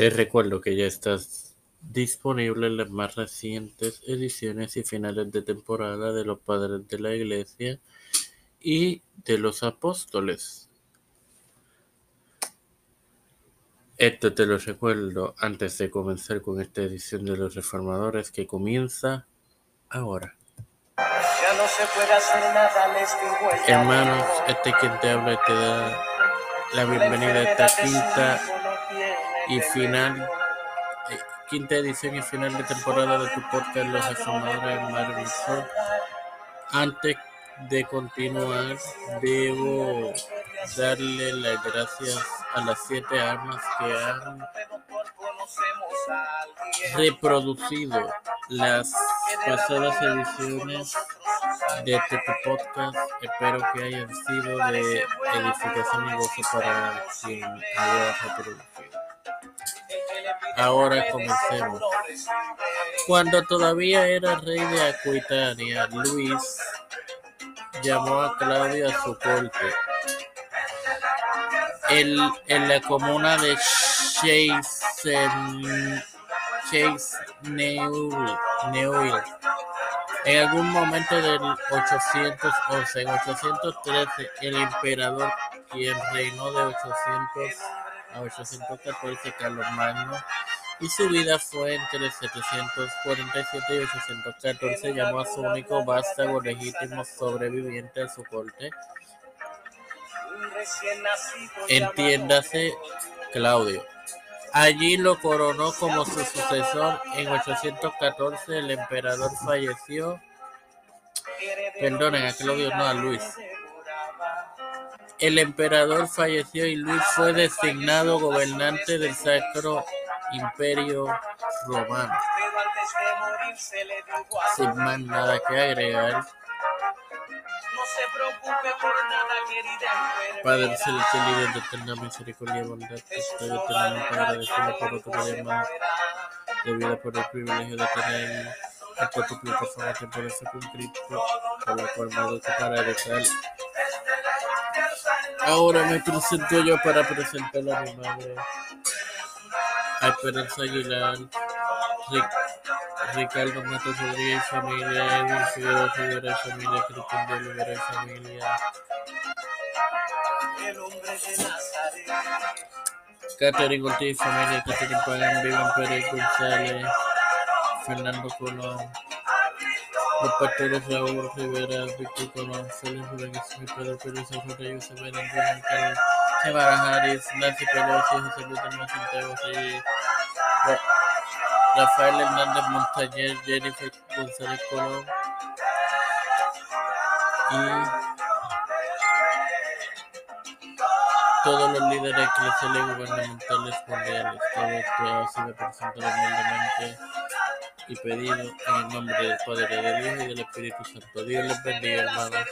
Te recuerdo que ya estás disponible en las más recientes ediciones y finales de temporada de los Padres de la Iglesia y de los Apóstoles. Esto te lo recuerdo antes de comenzar con esta edición de los Reformadores que comienza ahora. Ya no se puede hacer nada, les digo ella. Hermanos, este es quien te habla te da la bienvenida a esta quinta y final, eh, quinta edición y final de temporada de tu podcast Los Reformadores Maravillosos. Antes de continuar, debo darle las gracias a las siete armas que han reproducido las pasadas ediciones de tu podcast. Espero que hayan sido de edificación y gozo para quien haya reproducido. Ahora comencemos. Cuando todavía era rey de Aquitania, Luis llamó a Claudio a su corte. El, en la comuna de Chase Neuil. En algún momento del 811, en 813, el emperador, quien reinó de 800 a 814, Carlos Magno, y su vida fue entre 747 y 814, llamó a su único vástago legítimo sobreviviente a su corte, entiéndase Claudio. Allí lo coronó como su sucesor. En 814 el emperador falleció. Perdonen, a Claudio no, a Luis. El emperador falleció y Luis fue designado gobernante del Sacro Imperio Romano. Sin más nada que agregar. Padre celestial Dios de eterna misericordia y bondad, estoy eternamente agradecido por otro día más de por el privilegio de tener esta tu plataforma temporal con Cristo, por la cual me para educar. Ahora me presento yo para presentar a mi madre, a Esperanza Aguilar, Rick, Ricardo Matos Rodríguez familia, Edwin Figueroa Figueroa familia, Cristian de Olivera familia. Catherine Ortiz, familia, Catherine Pagan, Vivian Pérez González, Fernando Colón, los pastores Raúl Rivera, Víctor Colón, Félix Rodríguez, Pedro Pérez, José Reyes, Severa, Antonio Carlos, Semana Harris, Nancy Pelosi, José Luis Hermano Santiago, Rafael Hernández Montañez, Jennifer González Colón y todos los líderes eclesiales y gubernamentales mundiales. Todo esto ha sido presentado humildemente y pedido en el nombre del Padre, del Hijo y del Espíritu Santo. Dios les bendiga, hermanos.